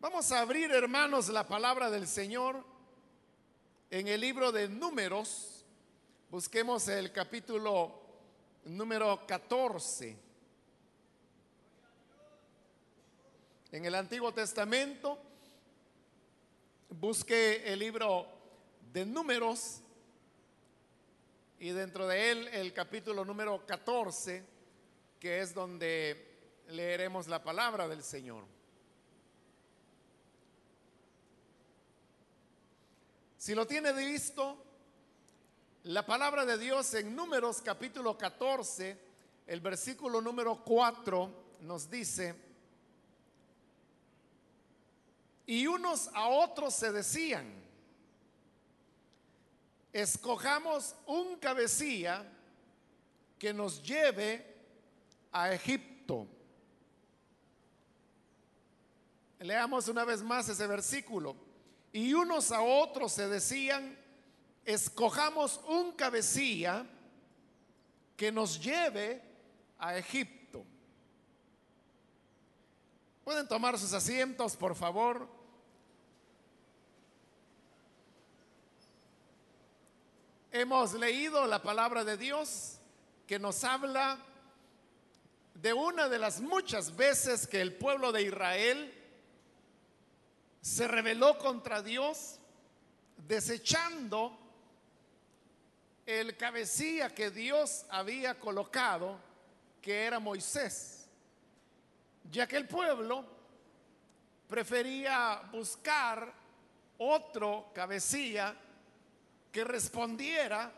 Vamos a abrir, hermanos, la palabra del Señor en el libro de números. Busquemos el capítulo número 14. En el Antiguo Testamento, busque el libro de números y dentro de él el capítulo número 14, que es donde leeremos la palabra del Señor. Si lo tiene visto, la palabra de Dios en Números capítulo 14, el versículo número 4 nos dice, y unos a otros se decían, escojamos un cabecilla que nos lleve a Egipto. Leamos una vez más ese versículo. Y unos a otros se decían, escojamos un cabecilla que nos lleve a Egipto. Pueden tomar sus asientos, por favor. Hemos leído la palabra de Dios que nos habla de una de las muchas veces que el pueblo de Israel se rebeló contra Dios, desechando el cabecilla que Dios había colocado, que era Moisés, ya que el pueblo prefería buscar otro cabecilla que respondiera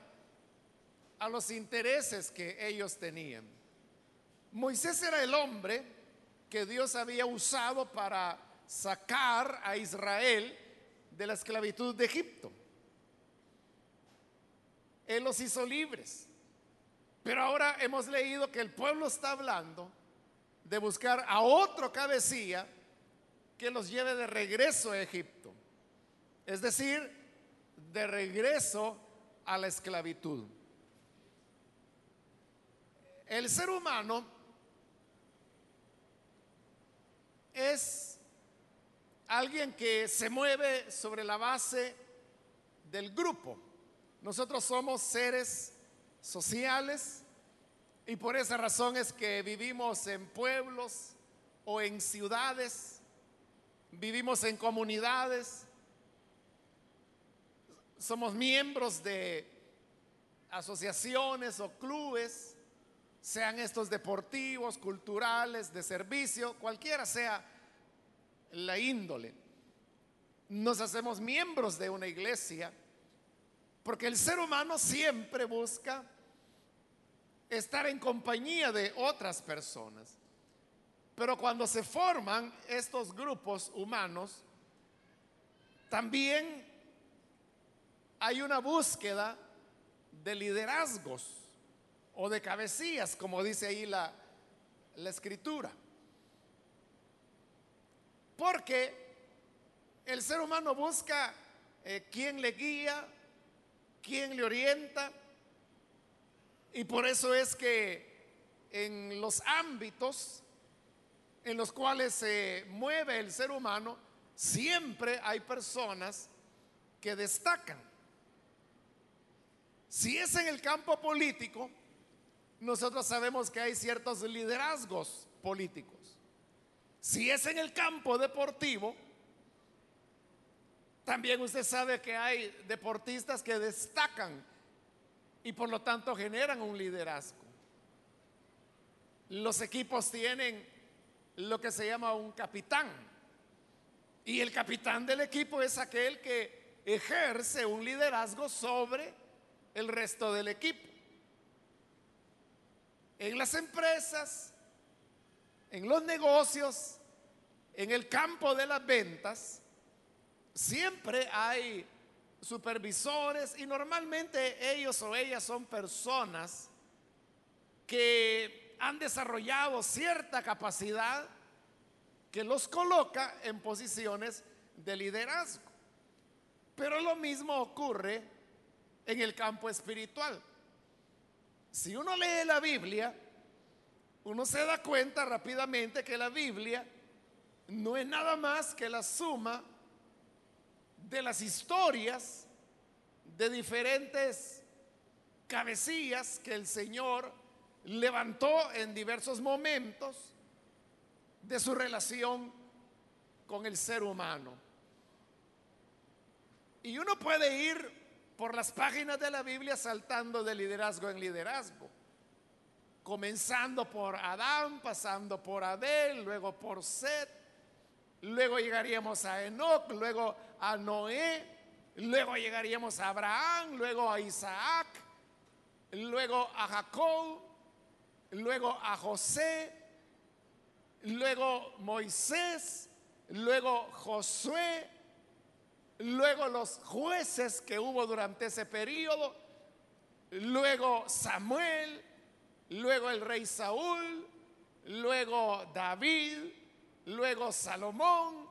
a los intereses que ellos tenían. Moisés era el hombre que Dios había usado para sacar a Israel de la esclavitud de Egipto. Él los hizo libres. Pero ahora hemos leído que el pueblo está hablando de buscar a otro cabecilla que los lleve de regreso a Egipto. Es decir, de regreso a la esclavitud. El ser humano es alguien que se mueve sobre la base del grupo. Nosotros somos seres sociales y por esa razón es que vivimos en pueblos o en ciudades, vivimos en comunidades, somos miembros de asociaciones o clubes, sean estos deportivos, culturales, de servicio, cualquiera sea la índole. Nos hacemos miembros de una iglesia porque el ser humano siempre busca estar en compañía de otras personas. Pero cuando se forman estos grupos humanos, también hay una búsqueda de liderazgos o de cabecillas, como dice ahí la, la escritura. Porque el ser humano busca eh, quién le guía, quién le orienta. Y por eso es que en los ámbitos en los cuales se mueve el ser humano, siempre hay personas que destacan. Si es en el campo político, nosotros sabemos que hay ciertos liderazgos políticos. Si es en el campo deportivo, también usted sabe que hay deportistas que destacan y por lo tanto generan un liderazgo. Los equipos tienen lo que se llama un capitán. Y el capitán del equipo es aquel que ejerce un liderazgo sobre el resto del equipo. En las empresas en los negocios, en el campo de las ventas, siempre hay supervisores y normalmente ellos o ellas son personas que han desarrollado cierta capacidad que los coloca en posiciones de liderazgo. Pero lo mismo ocurre en el campo espiritual. Si uno lee la Biblia, uno se da cuenta rápidamente que la Biblia no es nada más que la suma de las historias de diferentes cabecillas que el Señor levantó en diversos momentos de su relación con el ser humano. Y uno puede ir por las páginas de la Biblia saltando de liderazgo en liderazgo, comenzando por Adán, pasando por Abel, luego por Seth, luego llegaríamos a Enoch, luego a Noé, luego llegaríamos a Abraham, luego a Isaac, luego a Jacob, luego a José, luego Moisés, luego Josué, luego los jueces que hubo durante ese periodo, luego Samuel, luego el rey Saúl, luego David, luego Salomón,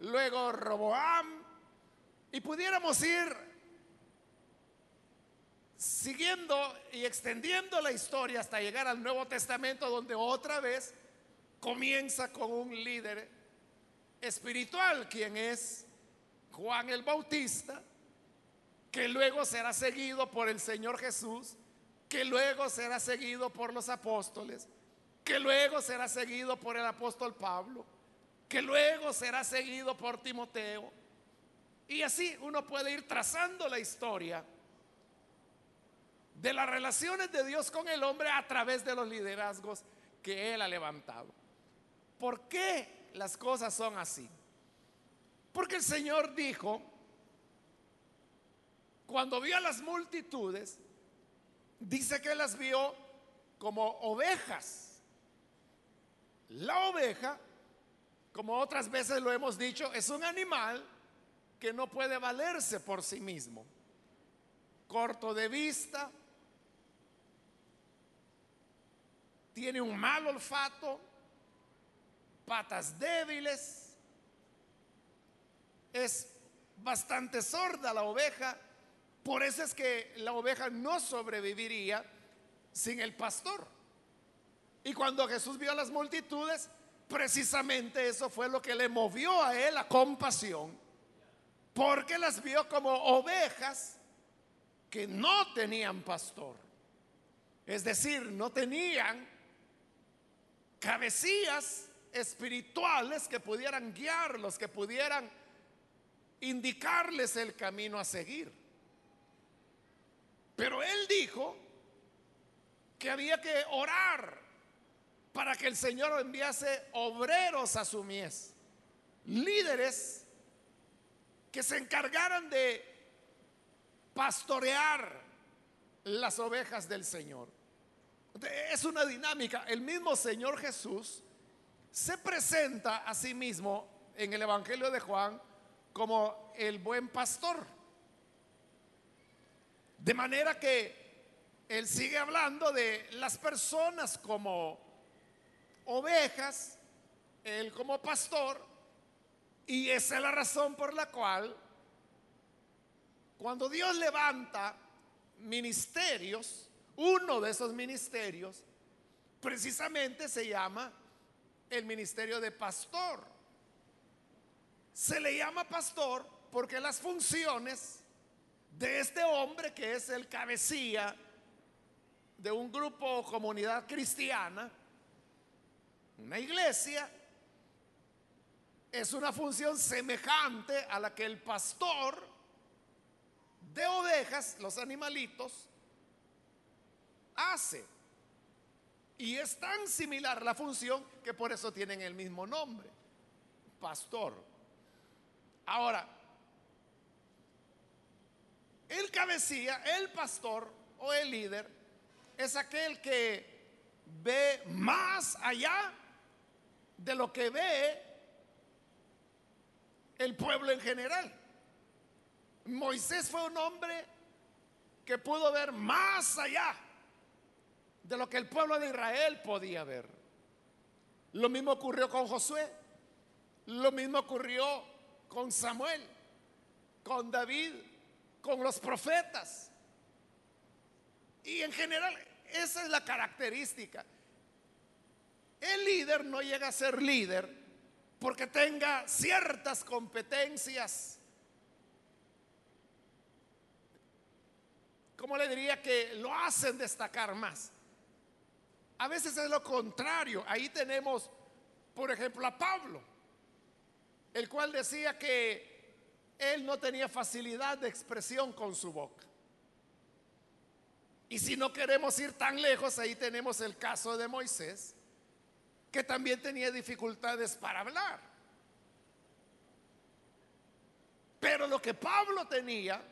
luego Roboam, y pudiéramos ir siguiendo y extendiendo la historia hasta llegar al Nuevo Testamento, donde otra vez comienza con un líder espiritual, quien es Juan el Bautista, que luego será seguido por el Señor Jesús, que luego será seguido por los apóstoles, que luego será seguido por el apóstol Pablo, que luego será seguido por Timoteo. Y así uno puede ir trazando la historia de las relaciones de Dios con el hombre a través de los liderazgos que Él ha levantado. ¿Por qué las cosas son así? Porque el Señor dijo, cuando vio a las multitudes, dice que las vio como ovejas. La oveja, como otras veces lo hemos dicho, es un animal que no puede valerse por sí mismo. Corto de vista, tiene un mal olfato, patas débiles, es bastante sorda la oveja, por eso es que la oveja no sobreviviría sin el pastor. Y cuando Jesús vio a las multitudes, precisamente eso fue lo que le movió a él a compasión, porque las vio como ovejas que no tenían pastor. Es decir, no tenían cabecillas espirituales que pudieran guiarlos, que pudieran indicarles el camino a seguir. Pero él dijo que había que orar para que el Señor enviase obreros a su mies, líderes que se encargaran de pastorear las ovejas del Señor. Es una dinámica. El mismo Señor Jesús se presenta a sí mismo en el Evangelio de Juan como el buen pastor. De manera que él sigue hablando de las personas como ovejas, él como pastor, y esa es la razón por la cual cuando Dios levanta ministerios, uno de esos ministerios precisamente se llama el ministerio de pastor. Se le llama pastor porque las funciones de este hombre que es el cabecilla de un grupo o comunidad cristiana, una iglesia, es una función semejante a la que el pastor de ovejas, los animalitos, hace. Y es tan similar la función que por eso tienen el mismo nombre, pastor. Ahora, el cabecilla, el pastor o el líder es aquel que ve más allá de lo que ve el pueblo en general. Moisés fue un hombre que pudo ver más allá de lo que el pueblo de Israel podía ver. Lo mismo ocurrió con Josué, lo mismo ocurrió con Samuel, con David, con los profetas. Y en general, esa es la característica. El líder no llega a ser líder porque tenga ciertas competencias. ¿Cómo le diría que lo hacen destacar más? A veces es lo contrario. Ahí tenemos, por ejemplo, a Pablo, el cual decía que él no tenía facilidad de expresión con su boca. Y si no queremos ir tan lejos, ahí tenemos el caso de Moisés, que también tenía dificultades para hablar. Pero lo que Pablo tenía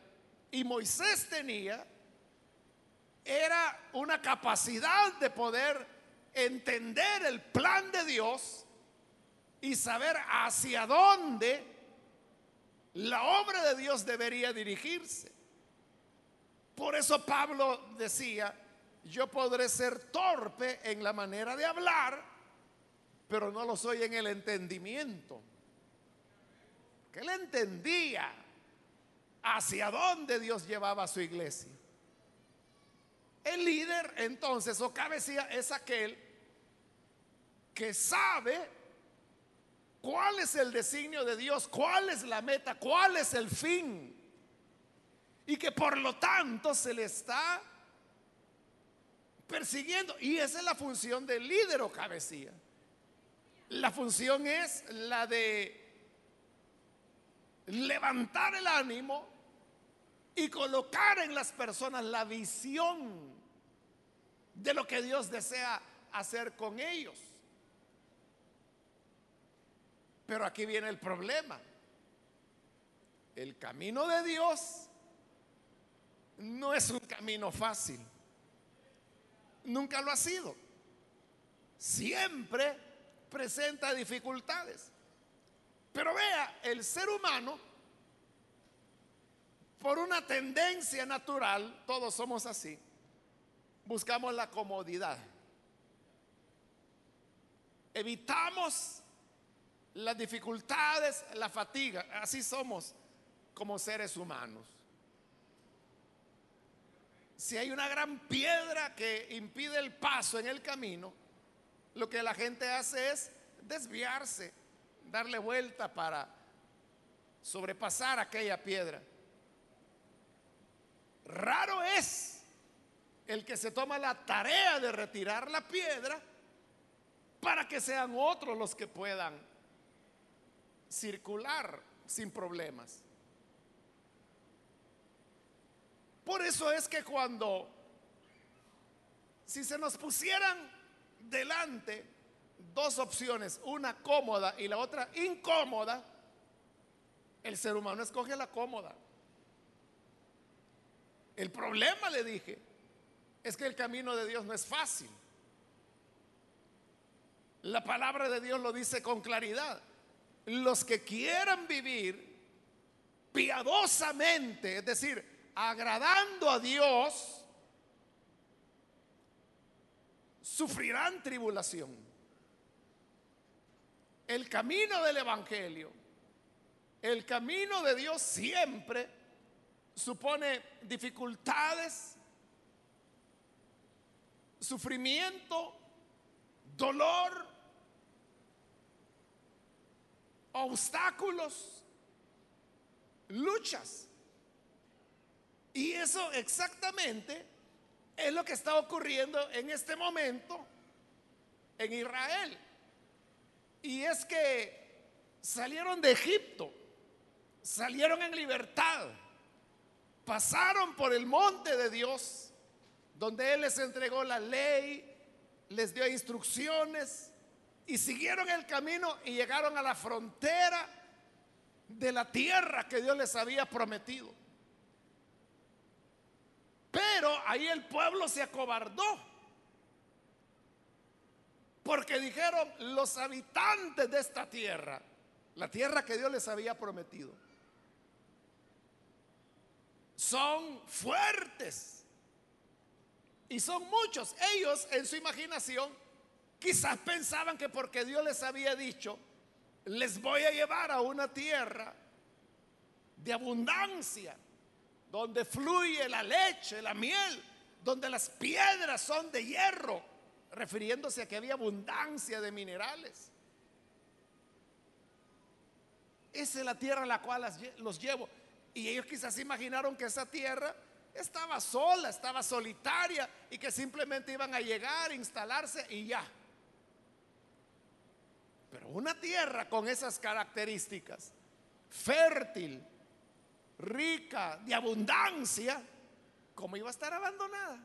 y Moisés tenía era una capacidad de poder entender el plan de Dios y saber hacia dónde la obra de Dios debería dirigirse. Por eso Pablo decía, yo podré ser torpe en la manera de hablar, pero no lo soy en el entendimiento. Que él entendía hacia dónde Dios llevaba a su iglesia. El líder entonces o cabecía es aquel que sabe cuál es el designio de Dios, cuál es la meta, cuál es el fin. Y que por lo tanto se le está persiguiendo. Y esa es la función del líder o cabecía. La función es la de levantar el ánimo y colocar en las personas la visión de lo que Dios desea hacer con ellos. Pero aquí viene el problema. El camino de Dios no es un camino fácil. Nunca lo ha sido. Siempre presenta dificultades. Pero vea, el ser humano, por una tendencia natural, todos somos así, buscamos la comodidad. Evitamos las dificultades, la fatiga. Así somos como seres humanos. Si hay una gran piedra que impide el paso en el camino, lo que la gente hace es desviarse, darle vuelta para sobrepasar aquella piedra. Raro es el que se toma la tarea de retirar la piedra para que sean otros los que puedan circular sin problemas. Por eso es que cuando, si se nos pusieran delante dos opciones, una cómoda y la otra incómoda, el ser humano escoge la cómoda. El problema, le dije, es que el camino de Dios no es fácil. La palabra de Dios lo dice con claridad. Los que quieran vivir piadosamente, es decir, agradando a Dios, sufrirán tribulación. El camino del Evangelio, el camino de Dios siempre supone dificultades, sufrimiento, dolor, obstáculos, luchas. Y eso exactamente es lo que está ocurriendo en este momento en Israel. Y es que salieron de Egipto, salieron en libertad, pasaron por el monte de Dios, donde Él les entregó la ley, les dio instrucciones y siguieron el camino y llegaron a la frontera de la tierra que Dios les había prometido. Pero ahí el pueblo se acobardó. Porque dijeron los habitantes de esta tierra, la tierra que Dios les había prometido, son fuertes. Y son muchos. Ellos en su imaginación quizás pensaban que porque Dios les había dicho, les voy a llevar a una tierra de abundancia donde fluye la leche, la miel, donde las piedras son de hierro, refiriéndose a que había abundancia de minerales. esa es la tierra a la cual los llevo. Y ellos quizás imaginaron que esa tierra estaba sola, estaba solitaria y que simplemente iban a llegar, instalarse y ya. Pero una tierra con esas características, fértil, rica, de abundancia, ¿cómo iba a estar abandonada?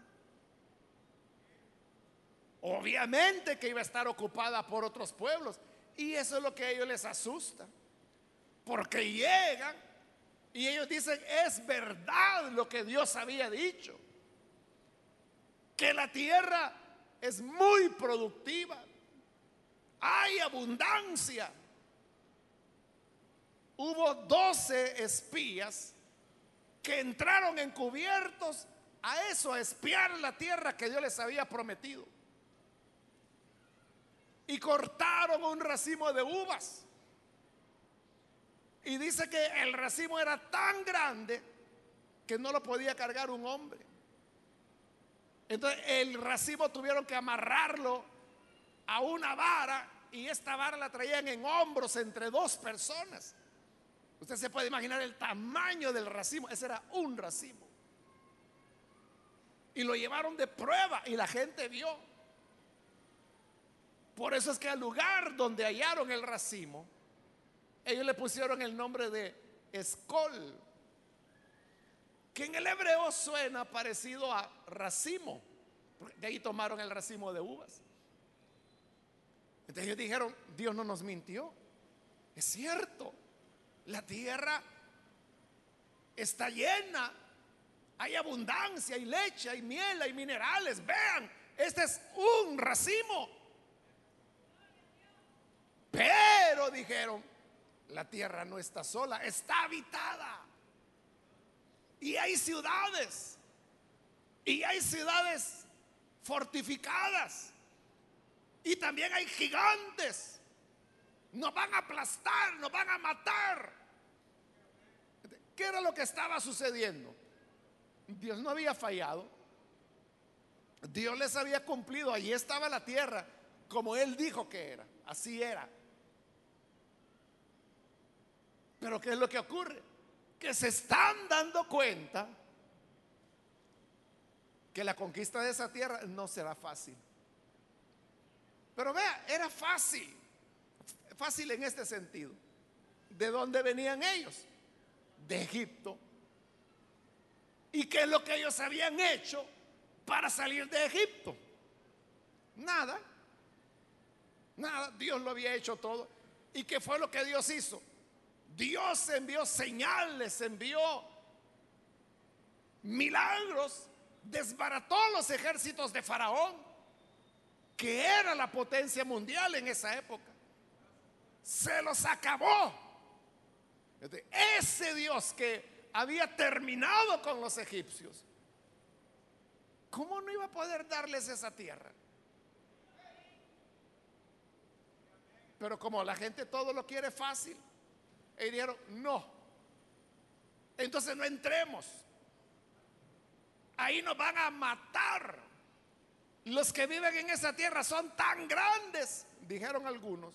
Obviamente que iba a estar ocupada por otros pueblos. Y eso es lo que a ellos les asusta. Porque llegan y ellos dicen, es verdad lo que Dios había dicho. Que la tierra es muy productiva. Hay abundancia. Hubo doce espías que entraron encubiertos a eso, a espiar la tierra que Dios les había prometido. Y cortaron un racimo de uvas. Y dice que el racimo era tan grande que no lo podía cargar un hombre. Entonces el racimo tuvieron que amarrarlo a una vara y esta vara la traían en hombros entre dos personas. Usted se puede imaginar el tamaño del racimo. Ese era un racimo. Y lo llevaron de prueba y la gente vio. Por eso es que al lugar donde hallaron el racimo, ellos le pusieron el nombre de Escol, que en el hebreo suena parecido a racimo, de ahí tomaron el racimo de uvas. Entonces ellos dijeron, Dios no nos mintió, es cierto, la tierra está llena, hay abundancia, hay leche, hay miel, hay minerales, vean, este es un racimo. Pero dijeron, la tierra no está sola, está habitada. Y hay ciudades. Y hay ciudades fortificadas. Y también hay gigantes. Nos van a aplastar, nos van a matar. ¿Qué era lo que estaba sucediendo? Dios no había fallado. Dios les había cumplido. Allí estaba la tierra como Él dijo que era. Así era. Pero ¿qué es lo que ocurre? Que se están dando cuenta que la conquista de esa tierra no será fácil. Pero vea, era fácil. Fácil en este sentido. ¿De dónde venían ellos? De Egipto. ¿Y qué es lo que ellos habían hecho para salir de Egipto? Nada. Nada. Dios lo había hecho todo. ¿Y qué fue lo que Dios hizo? Dios envió señales, envió milagros, desbarató los ejércitos de Faraón, que era la potencia mundial en esa época. Se los acabó. Ese Dios que había terminado con los egipcios, ¿cómo no iba a poder darles esa tierra? Pero como la gente todo lo quiere fácil, y dijeron, no. Entonces no entremos. Ahí nos van a matar. Los que viven en esa tierra son tan grandes, dijeron algunos,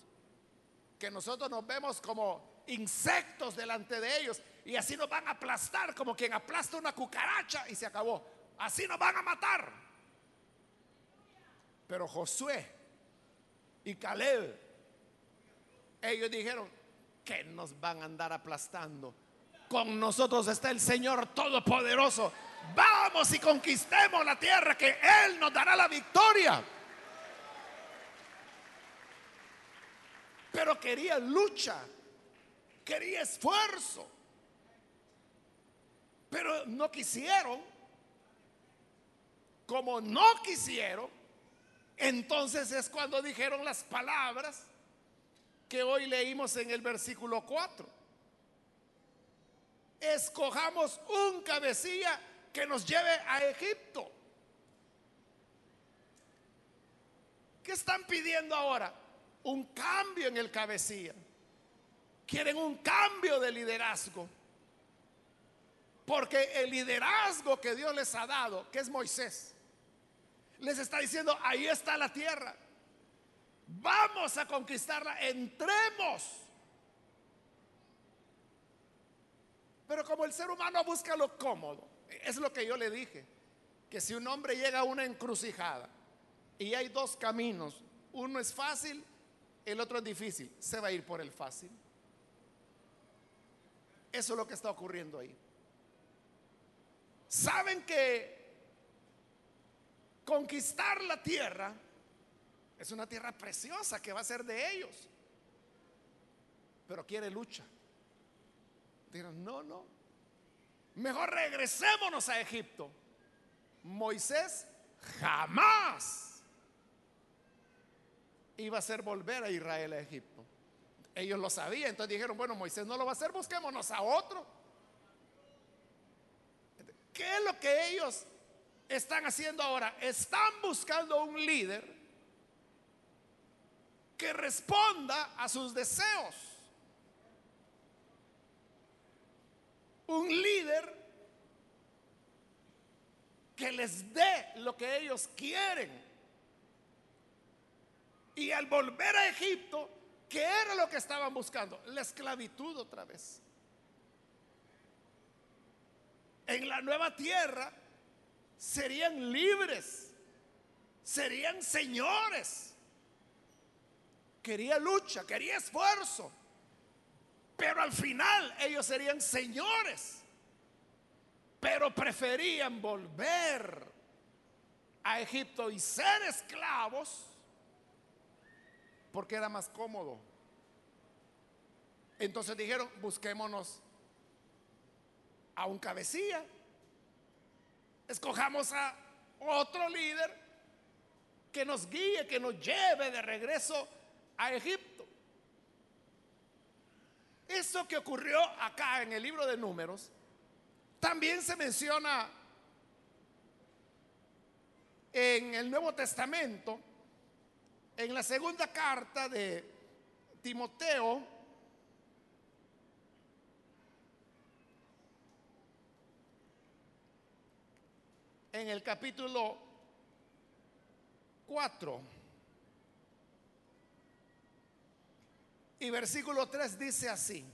que nosotros nos vemos como insectos delante de ellos y así nos van a aplastar como quien aplasta una cucaracha y se acabó. Así nos van a matar. Pero Josué y Caleb, ellos dijeron, que nos van a andar aplastando. Con nosotros está el Señor Todopoderoso. Vamos y conquistemos la tierra que Él nos dará la victoria. Pero quería lucha, quería esfuerzo. Pero no quisieron. Como no quisieron, entonces es cuando dijeron las palabras que hoy leímos en el versículo 4. Escojamos un cabecilla que nos lleve a Egipto. ¿Qué están pidiendo ahora? Un cambio en el cabecilla. Quieren un cambio de liderazgo. Porque el liderazgo que Dios les ha dado, que es Moisés, les está diciendo, ahí está la tierra. Vamos a conquistarla, entremos. Pero como el ser humano busca lo cómodo, es lo que yo le dije, que si un hombre llega a una encrucijada y hay dos caminos, uno es fácil, el otro es difícil, se va a ir por el fácil. Eso es lo que está ocurriendo ahí. Saben que conquistar la tierra es una tierra preciosa que va a ser de ellos, pero quiere lucha. Dirán, no, no, mejor regresémonos a Egipto. Moisés jamás iba a hacer volver a Israel a Egipto. Ellos lo sabían, entonces dijeron, bueno, Moisés no lo va a hacer, busquémonos a otro. ¿Qué es lo que ellos están haciendo ahora? Están buscando un líder que responda a sus deseos. Un líder que les dé lo que ellos quieren. Y al volver a Egipto, ¿qué era lo que estaban buscando? La esclavitud otra vez. En la nueva tierra serían libres, serían señores. Quería lucha, quería esfuerzo, pero al final ellos serían señores, pero preferían volver a Egipto y ser esclavos porque era más cómodo. Entonces dijeron, busquémonos a un cabecilla Escojamos a otro líder que nos guíe, que nos lleve de regreso a Egipto. Eso que ocurrió acá en el libro de números, también se menciona en el Nuevo Testamento, en la segunda carta de Timoteo, en el capítulo 4 y versículo 3 dice así,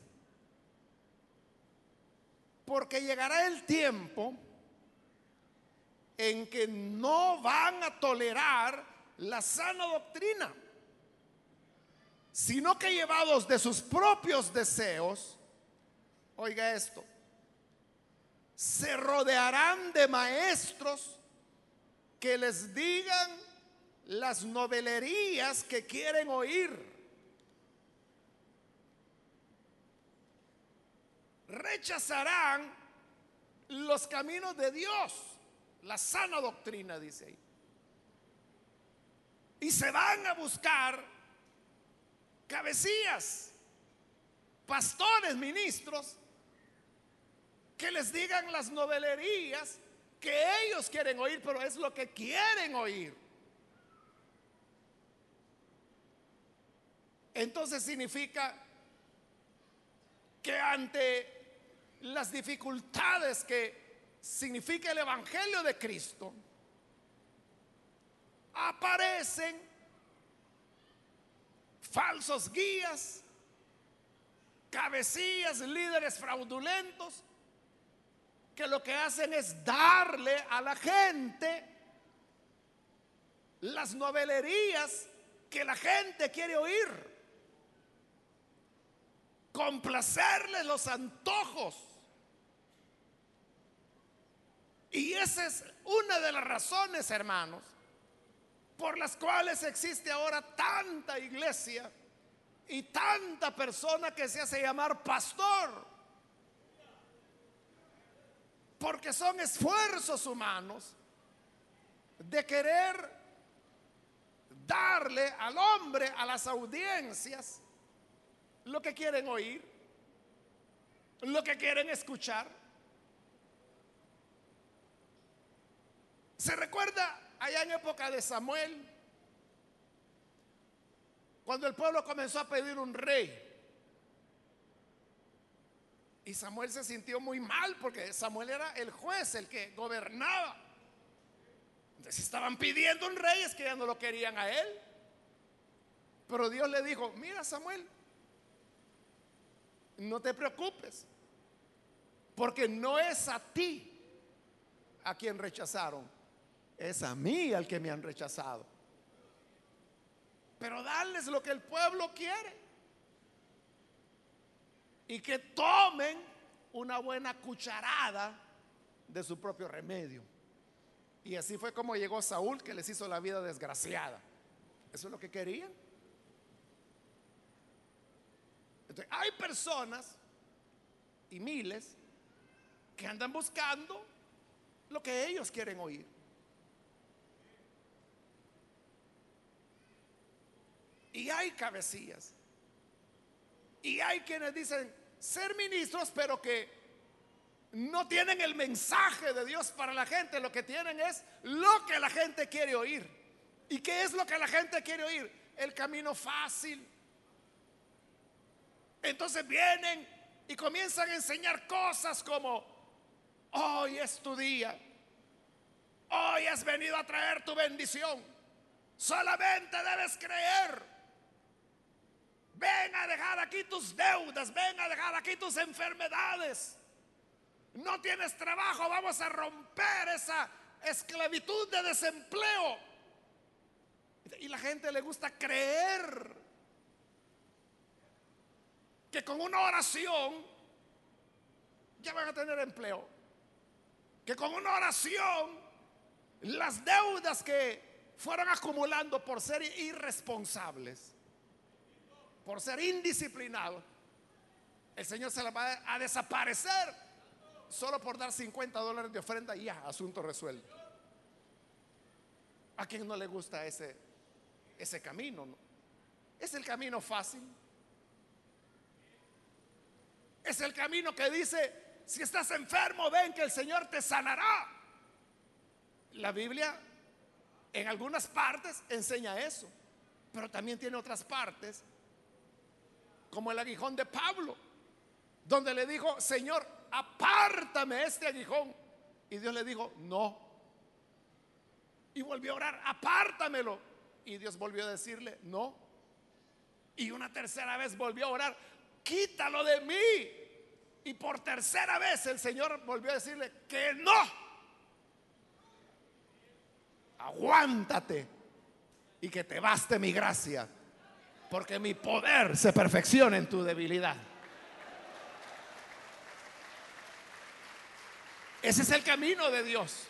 porque llegará el tiempo en que no van a tolerar la sana doctrina, sino que llevados de sus propios deseos, oiga esto, se rodearán de maestros que les digan las novelerías que quieren oír. Rechazarán los caminos de Dios, la sana doctrina, dice ahí. Y se van a buscar cabecillas, pastores, ministros, que les digan las novelerías que ellos quieren oír, pero es lo que quieren oír. Entonces significa que ante las dificultades que significa el Evangelio de Cristo, aparecen falsos guías, cabecillas, líderes fraudulentos, que lo que hacen es darle a la gente las novelerías que la gente quiere oír, complacerle los antojos. Y esa es una de las razones, hermanos, por las cuales existe ahora tanta iglesia y tanta persona que se hace llamar pastor porque son esfuerzos humanos de querer darle al hombre, a las audiencias, lo que quieren oír, lo que quieren escuchar. ¿Se recuerda allá en época de Samuel? Cuando el pueblo comenzó a pedir un rey. Y Samuel se sintió muy mal porque Samuel era el juez, el que gobernaba. Entonces estaban pidiendo un rey, es que ya no lo querían a él. Pero Dios le dijo, mira Samuel, no te preocupes. Porque no es a ti a quien rechazaron, es a mí al que me han rechazado. Pero darles lo que el pueblo quiere. Y que tomen una buena cucharada de su propio remedio. Y así fue como llegó Saúl, que les hizo la vida desgraciada. Eso es lo que querían. hay personas y miles que andan buscando lo que ellos quieren oír. Y hay cabecillas. Y hay quienes dicen ser ministros, pero que no tienen el mensaje de Dios para la gente. Lo que tienen es lo que la gente quiere oír. ¿Y qué es lo que la gente quiere oír? El camino fácil. Entonces vienen y comienzan a enseñar cosas como, hoy es tu día, hoy has venido a traer tu bendición, solamente debes creer. Ven a dejar aquí tus deudas, ven a dejar aquí tus enfermedades. No tienes trabajo, vamos a romper esa esclavitud de desempleo. Y la gente le gusta creer que con una oración ya van a tener empleo. Que con una oración las deudas que fueron acumulando por ser irresponsables, por ser indisciplinados, el Señor se las va a desaparecer solo por dar 50 dólares de ofrenda y ya, asunto resuelto. ¿A quién no le gusta ese, ese camino? Es el camino fácil. Es el camino que dice, si estás enfermo, ven que el Señor te sanará. La Biblia en algunas partes enseña eso, pero también tiene otras partes, como el aguijón de Pablo, donde le dijo, Señor, apártame este aguijón. Y Dios le dijo, no. Y volvió a orar, apártamelo. Y Dios volvió a decirle, no. Y una tercera vez volvió a orar, quítalo de mí. Y por tercera vez el Señor volvió a decirle que no. Aguántate y que te baste mi gracia, porque mi poder se perfecciona en tu debilidad. Ese es el camino de Dios.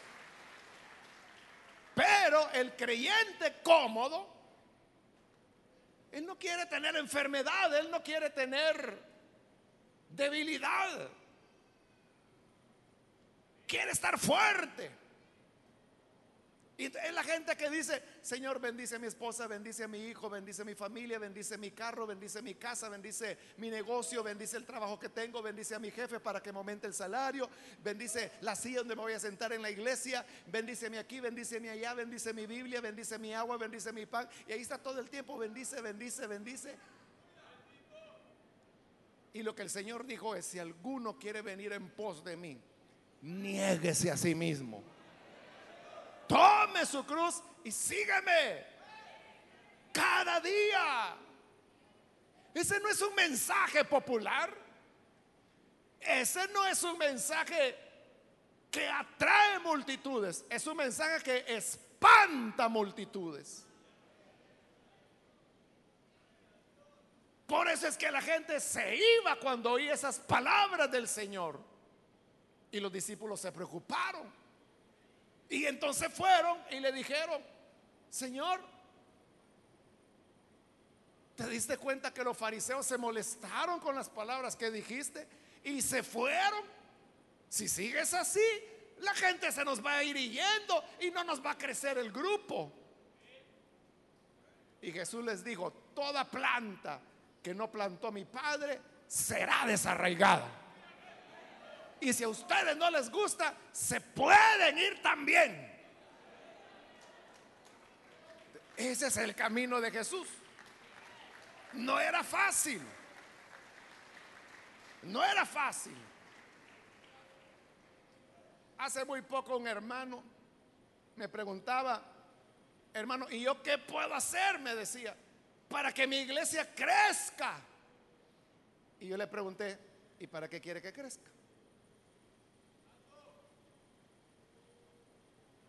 Pero el creyente cómodo, él no quiere tener enfermedad, él no quiere tener debilidad. Quiere estar fuerte. Y es la gente que dice, Señor, bendice a mi esposa, bendice a mi hijo, bendice a mi familia, bendice mi carro, bendice mi casa, bendice mi negocio, bendice el trabajo que tengo, bendice a mi jefe para que me aumente el salario, bendice la silla donde me voy a sentar en la iglesia, bendíceme aquí, bendíceme allá, bendice mi Biblia, bendice mi agua, bendice mi pan. Y ahí está todo el tiempo, bendice, bendice, bendice. Y lo que el Señor dijo es, si alguno quiere venir en pos de mí, niéguese a sí mismo. Tome su cruz y sígueme. Cada día. Ese no es un mensaje popular. Ese no es un mensaje que atrae multitudes. Es un mensaje que espanta multitudes. Por eso es que la gente se iba cuando oía esas palabras del Señor. Y los discípulos se preocuparon. Y entonces fueron y le dijeron, Señor, ¿te diste cuenta que los fariseos se molestaron con las palabras que dijiste y se fueron? Si sigues así, la gente se nos va a ir yendo y no nos va a crecer el grupo. Y Jesús les dijo, toda planta que no plantó mi padre será desarraigada. Y si a ustedes no les gusta, se pueden ir también. Ese es el camino de Jesús. No era fácil. No era fácil. Hace muy poco un hermano me preguntaba, hermano, ¿y yo qué puedo hacer? Me decía para que mi iglesia crezca. Y yo le pregunté, ¿y para qué quiere que crezca?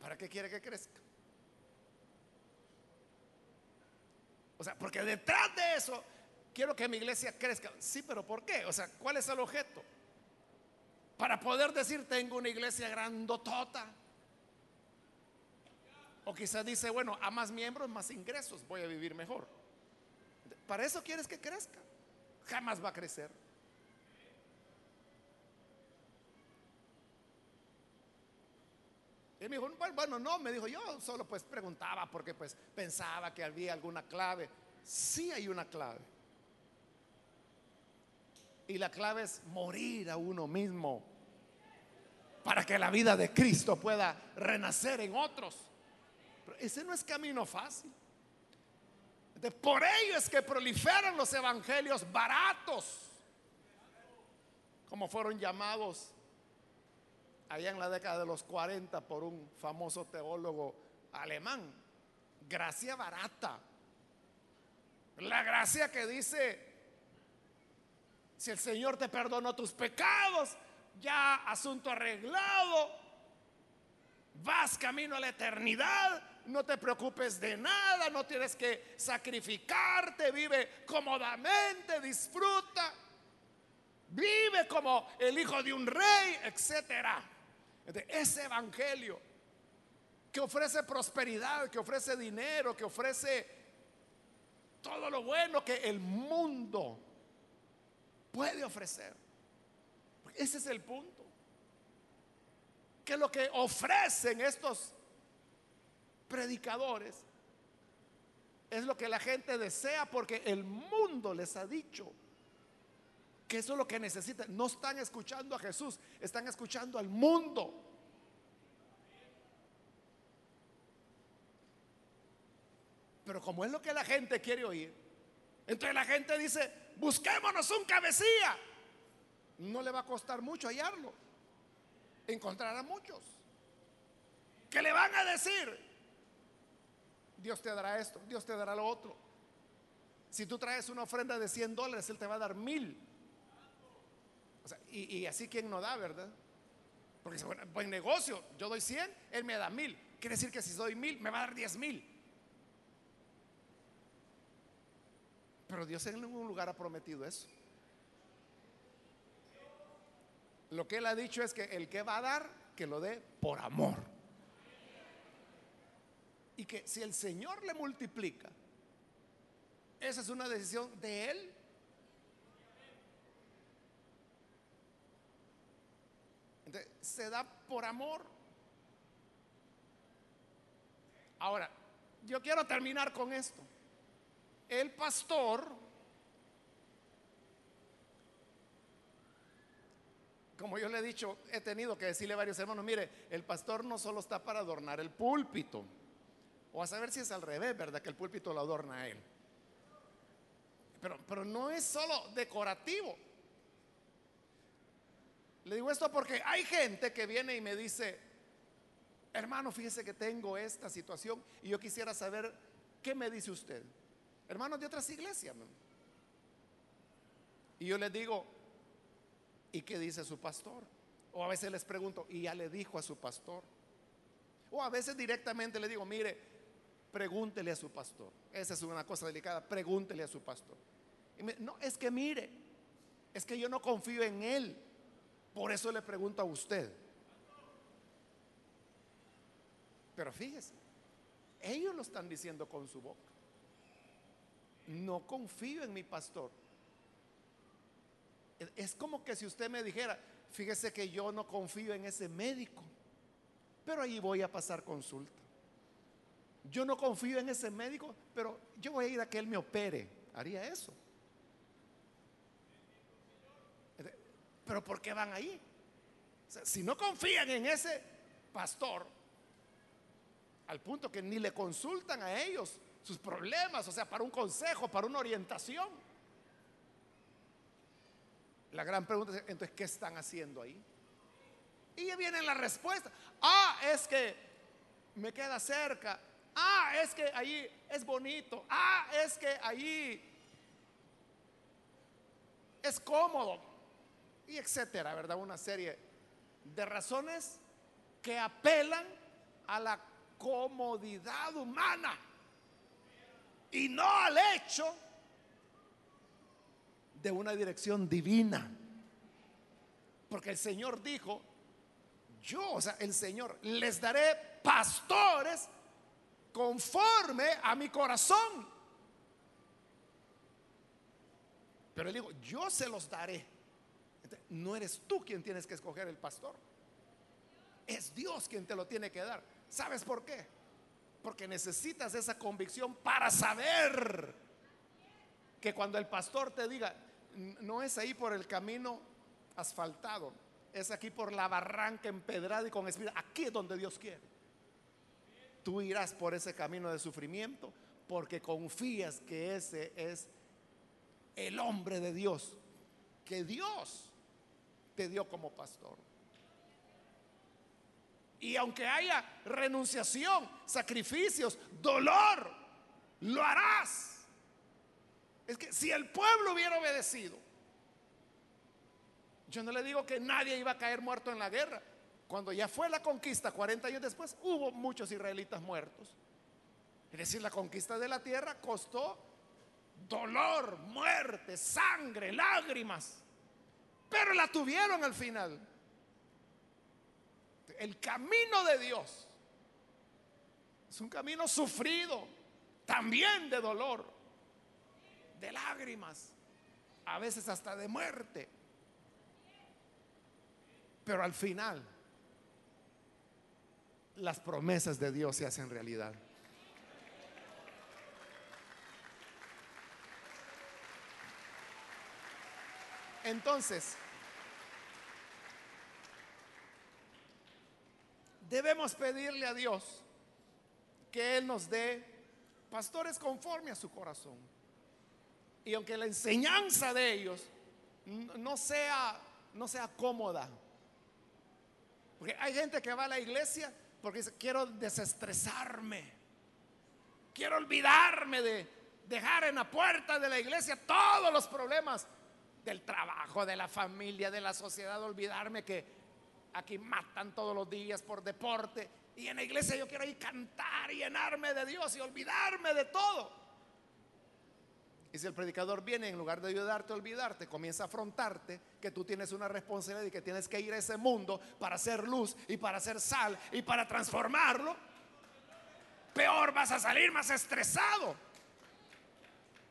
¿Para qué quiere que crezca? O sea, porque detrás de eso quiero que mi iglesia crezca. Sí, pero ¿por qué? O sea, ¿cuál es el objeto? Para poder decir, tengo una iglesia grandotota. O quizás dice, bueno, a más miembros, más ingresos, voy a vivir mejor. Para eso quieres que crezca. Jamás va a crecer. Y me dijo, bueno, no, me dijo, yo solo pues preguntaba porque pues pensaba que había alguna clave. Sí hay una clave. Y la clave es morir a uno mismo para que la vida de Cristo pueda renacer en otros. Pero ese no es camino fácil. por ello es que proliferan los evangelios baratos, como fueron llamados allá en la década de los 40 por un famoso teólogo alemán. Gracia barata. La gracia que dice, si el Señor te perdonó tus pecados, ya asunto arreglado, vas camino a la eternidad, no te preocupes de nada, no tienes que sacrificarte, vive cómodamente, disfruta, vive como el hijo de un rey, etcétera. Ese evangelio que ofrece prosperidad, que ofrece dinero, que ofrece todo lo bueno que el mundo puede ofrecer. Ese es el punto. Que lo que ofrecen estos predicadores es lo que la gente desea porque el mundo les ha dicho que eso es lo que necesitan. No están escuchando a Jesús, están escuchando al mundo. Pero como es lo que la gente quiere oír, entonces la gente dice, busquémonos un cabecilla. No le va a costar mucho hallarlo. Encontrará muchos. Que le van a decir, Dios te dará esto, Dios te dará lo otro. Si tú traes una ofrenda de 100 dólares, Él te va a dar mil. Y, así quien no da, ¿verdad? Porque es buen negocio, yo doy 100, Él me da mil. Quiere decir que si doy mil, me va a dar 10 mil. Pero Dios en ningún lugar ha prometido eso. Lo que Él ha dicho es que el que va a dar, que lo dé por amor. Y que si el Señor le multiplica, esa es una decisión de Él. Entonces, se da por amor. Ahora, yo quiero terminar con esto. El pastor, como yo le he dicho, he tenido que decirle a varios hermanos, mire, el pastor no solo está para adornar el púlpito, o a saber si es al revés, ¿verdad? Que el púlpito lo adorna a él. Pero, pero no es solo decorativo. Le digo esto porque hay gente que viene y me dice, hermano, fíjese que tengo esta situación y yo quisiera saber qué me dice usted hermanos de otras iglesias. Y yo les digo, ¿y qué dice su pastor? O a veces les pregunto, ¿y ya le dijo a su pastor? O a veces directamente le digo, mire, pregúntele a su pastor. Esa es una cosa delicada, pregúntele a su pastor. no, es que mire, es que yo no confío en él. Por eso le pregunto a usted. Pero fíjese, ellos lo están diciendo con su boca no confío en mi pastor. Es como que si usted me dijera, fíjese que yo no confío en ese médico, pero ahí voy a pasar consulta. Yo no confío en ese médico, pero yo voy a ir a que él me opere. Haría eso. Pero ¿por qué van ahí? si no confían en ese pastor, al punto que ni le consultan a ellos sus problemas, o sea, para un consejo, para una orientación. La gran pregunta es, entonces, ¿qué están haciendo ahí? Y ya viene la respuesta. Ah, es que me queda cerca. Ah, es que ahí es bonito. Ah, es que ahí es cómodo. Y etcétera, ¿verdad? Una serie de razones que apelan a la comodidad humana y no al hecho de una dirección divina. Porque el Señor dijo, yo, o sea, el Señor, les daré pastores conforme a mi corazón. Pero él dijo, yo se los daré. No eres tú quien tienes que escoger el pastor. Es Dios quien te lo tiene que dar. ¿Sabes por qué? Porque necesitas esa convicción para saber que cuando el pastor te diga, no es ahí por el camino asfaltado, es aquí por la barranca empedrada y con espina. Aquí es donde Dios quiere. Tú irás por ese camino de sufrimiento porque confías que ese es el hombre de Dios, que Dios te dio como pastor. Y aunque haya renunciación, sacrificios, dolor, lo harás. Es que si el pueblo hubiera obedecido, yo no le digo que nadie iba a caer muerto en la guerra. Cuando ya fue la conquista, 40 años después, hubo muchos israelitas muertos. Es decir, la conquista de la tierra costó dolor, muerte, sangre, lágrimas. Pero la tuvieron al final. El camino de Dios es un camino sufrido, también de dolor, de lágrimas, a veces hasta de muerte. Pero al final, las promesas de Dios se hacen realidad. Entonces, debemos pedirle a Dios que Él nos dé pastores conforme a su corazón. Y aunque la enseñanza de ellos no sea, no sea cómoda, porque hay gente que va a la iglesia porque dice, quiero desestresarme, quiero olvidarme de dejar en la puerta de la iglesia todos los problemas del trabajo, de la familia, de la sociedad, olvidarme que aquí matan todos los días por deporte y en la iglesia yo quiero ir cantar y llenarme de Dios y olvidarme de todo. Y si el predicador viene, en lugar de ayudarte a olvidarte, comienza a afrontarte que tú tienes una responsabilidad y que tienes que ir a ese mundo para hacer luz y para hacer sal y para transformarlo, peor vas a salir más estresado.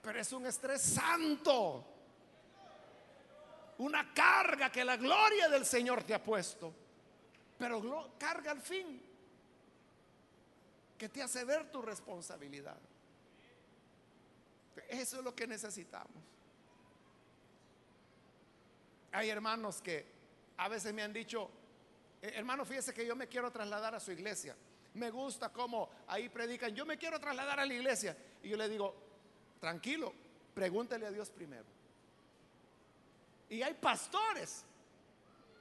Pero es un estrés santo una carga que la gloria del Señor te ha puesto, pero carga al fin, que te hace ver tu responsabilidad. Eso es lo que necesitamos. Hay hermanos que a veces me han dicho, eh, hermano, fíjese que yo me quiero trasladar a su iglesia. Me gusta cómo ahí predican, yo me quiero trasladar a la iglesia. Y yo le digo, tranquilo, pregúntele a Dios primero. Y hay pastores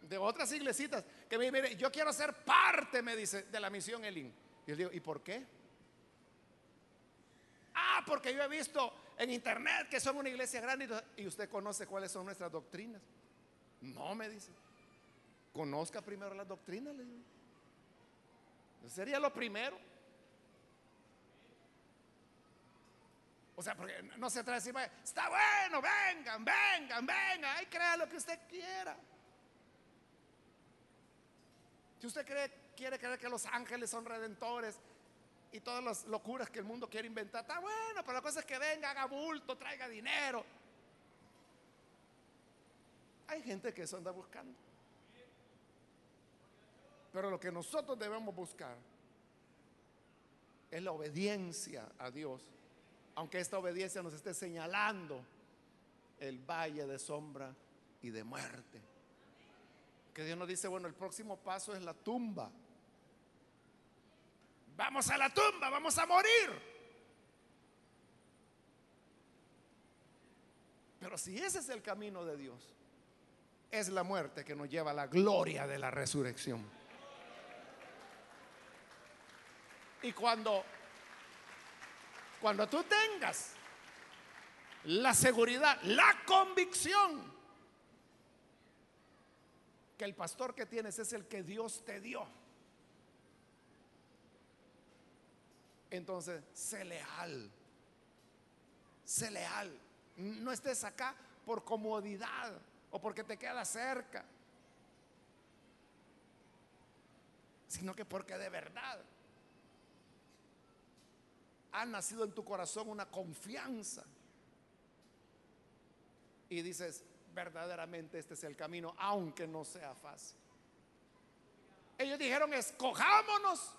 de otras iglesitas que me dicen, mire, yo quiero ser parte, me dice, de la misión Elín. Y yo digo, ¿y por qué? Ah, porque yo he visto en internet que son una iglesia grande y usted conoce cuáles son nuestras doctrinas. No, me dice. Conozca primero las doctrinas. Sería lo primero. O sea, porque no se trata de decir, está bueno, vengan, vengan, vengan, ahí crea lo que usted quiera. Si usted cree, quiere creer que los ángeles son redentores y todas las locuras que el mundo quiere inventar, está bueno, pero la cosa es que venga, haga bulto, traiga dinero. Hay gente que eso anda buscando. Pero lo que nosotros debemos buscar es la obediencia a Dios aunque esta obediencia nos esté señalando el valle de sombra y de muerte. Que Dios nos dice, bueno, el próximo paso es la tumba. Vamos a la tumba, vamos a morir. Pero si ese es el camino de Dios, es la muerte que nos lleva a la gloria de la resurrección. Y cuando cuando tú tengas la seguridad, la convicción que el pastor que tienes es el que Dios te dio. Entonces, sé leal. Sé leal. No estés acá por comodidad o porque te queda cerca, sino que porque de verdad ha nacido en tu corazón una confianza. Y dices, verdaderamente este es el camino, aunque no sea fácil. Ellos dijeron, escojámonos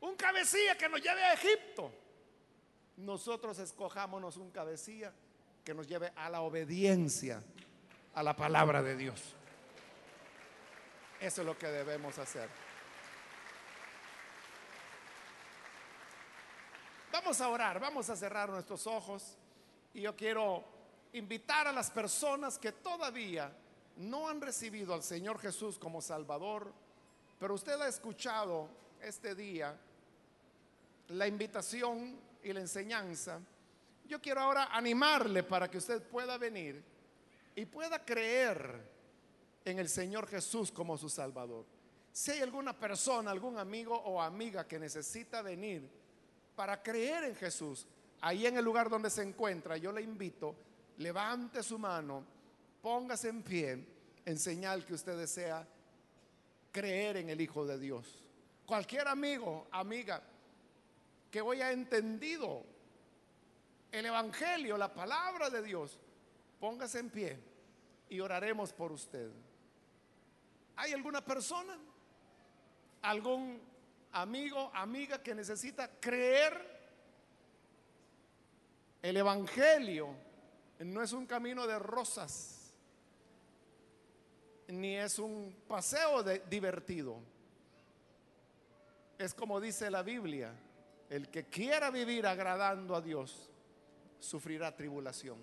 un cabecilla que nos lleve a Egipto. Nosotros escojámonos un cabecilla que nos lleve a la obediencia a la palabra de Dios. Eso es lo que debemos hacer. Vamos a orar, vamos a cerrar nuestros ojos y yo quiero invitar a las personas que todavía no han recibido al Señor Jesús como Salvador, pero usted ha escuchado este día la invitación y la enseñanza. Yo quiero ahora animarle para que usted pueda venir y pueda creer en el Señor Jesús como su Salvador. Si hay alguna persona, algún amigo o amiga que necesita venir para creer en Jesús, ahí en el lugar donde se encuentra, yo le invito, levante su mano, póngase en pie en señal que usted desea creer en el Hijo de Dios. Cualquier amigo, amiga, que hoy ha entendido el Evangelio, la palabra de Dios, póngase en pie y oraremos por usted. ¿Hay alguna persona? ¿Algún amigo, amiga que necesita creer? El Evangelio no es un camino de rosas, ni es un paseo divertido. Es como dice la Biblia, el que quiera vivir agradando a Dios, sufrirá tribulación.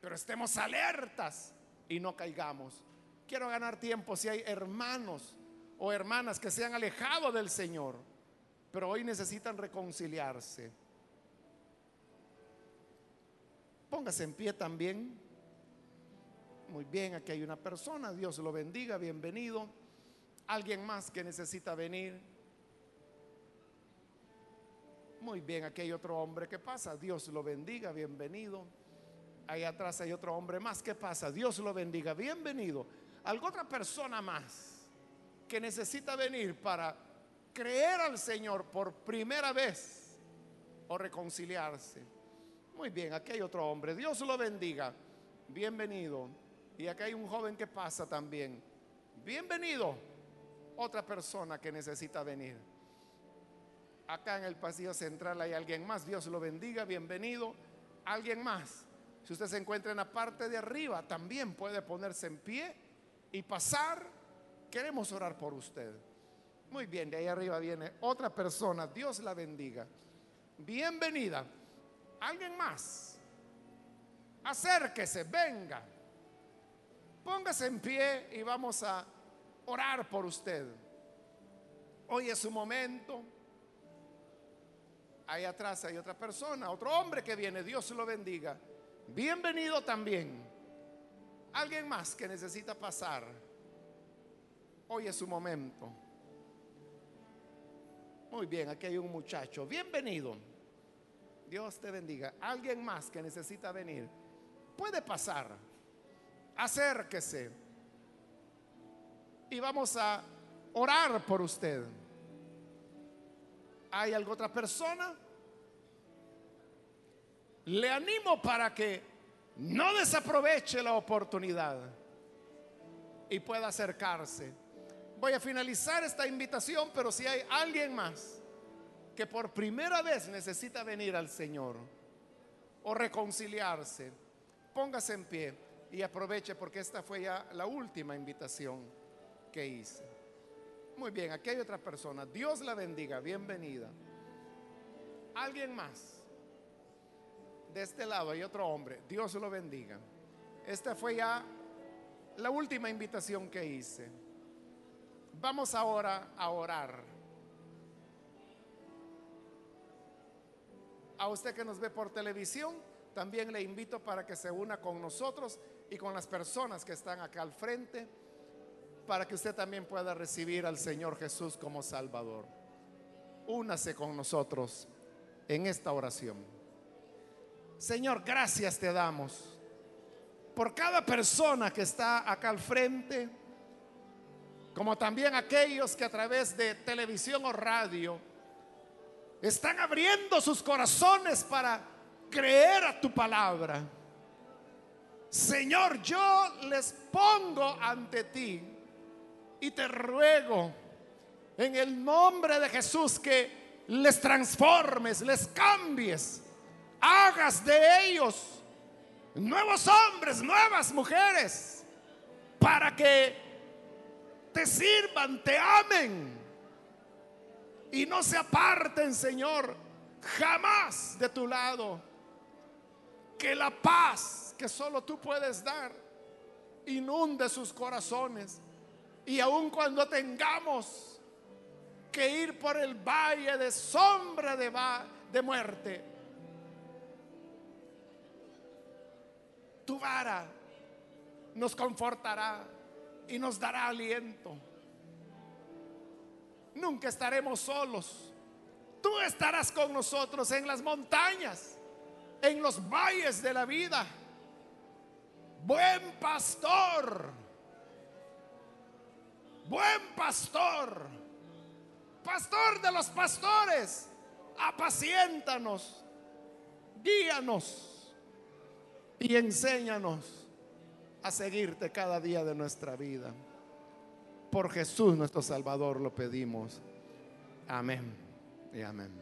Pero estemos alertas y no caigamos. Quiero ganar tiempo si hay hermanos o hermanas que se han alejado del Señor, pero hoy necesitan reconciliarse. Póngase en pie también. Muy bien, aquí hay una persona, Dios lo bendiga, bienvenido. Alguien más que necesita venir. Muy bien, aquí hay otro hombre que pasa, Dios lo bendiga, bienvenido. Ahí atrás hay otro hombre más que pasa, Dios lo bendiga, bienvenido. Algo otra persona más que necesita venir para creer al Señor por primera vez o reconciliarse. Muy bien, aquí hay otro hombre, Dios lo bendiga, bienvenido. Y aquí hay un joven que pasa también. Bienvenido. Otra persona que necesita venir. Acá en el pasillo central hay alguien más. Dios lo bendiga. Bienvenido. Alguien más. Si usted se encuentra en la parte de arriba, también puede ponerse en pie y pasar. Queremos orar por usted. Muy bien, de ahí arriba viene otra persona. Dios la bendiga. Bienvenida. Alguien más. Acérquese, venga. Póngase en pie y vamos a orar por usted. Hoy es su momento. Ahí atrás hay otra persona, otro hombre que viene. Dios lo bendiga. Bienvenido también. Alguien más que necesita pasar. Hoy es su momento. Muy bien, aquí hay un muchacho. Bienvenido. Dios te bendiga. Alguien más que necesita venir. Puede pasar. Acérquese. Y vamos a orar por usted. ¿Hay alguna otra persona? Le animo para que no desaproveche la oportunidad y pueda acercarse. Voy a finalizar esta invitación, pero si hay alguien más que por primera vez necesita venir al Señor o reconciliarse, póngase en pie y aproveche porque esta fue ya la última invitación que hice. Muy bien, aquí hay otra persona. Dios la bendiga, bienvenida. Alguien más. De este lado hay otro hombre. Dios lo bendiga. Esta fue ya la última invitación que hice. Vamos ahora a orar. A usted que nos ve por televisión, también le invito para que se una con nosotros y con las personas que están acá al frente, para que usted también pueda recibir al Señor Jesús como Salvador. únase con nosotros en esta oración. Señor, gracias te damos por cada persona que está acá al frente, como también aquellos que a través de televisión o radio están abriendo sus corazones para creer a tu palabra. Señor, yo les pongo ante ti y te ruego en el nombre de Jesús que les transformes, les cambies, hagas de ellos nuevos hombres, nuevas mujeres, para que te sirvan, te amen y no se aparten, Señor, jamás de tu lado. Que la paz que solo tú puedes dar inunde sus corazones. Y aun cuando tengamos que ir por el valle de sombra de, de muerte, tu vara nos confortará y nos dará aliento. Nunca estaremos solos. Tú estarás con nosotros en las montañas, en los valles de la vida. Buen pastor, buen pastor, pastor de los pastores, apaciéntanos, guíanos y enséñanos a seguirte cada día de nuestra vida. Por Jesús nuestro Salvador lo pedimos. Amén y amén.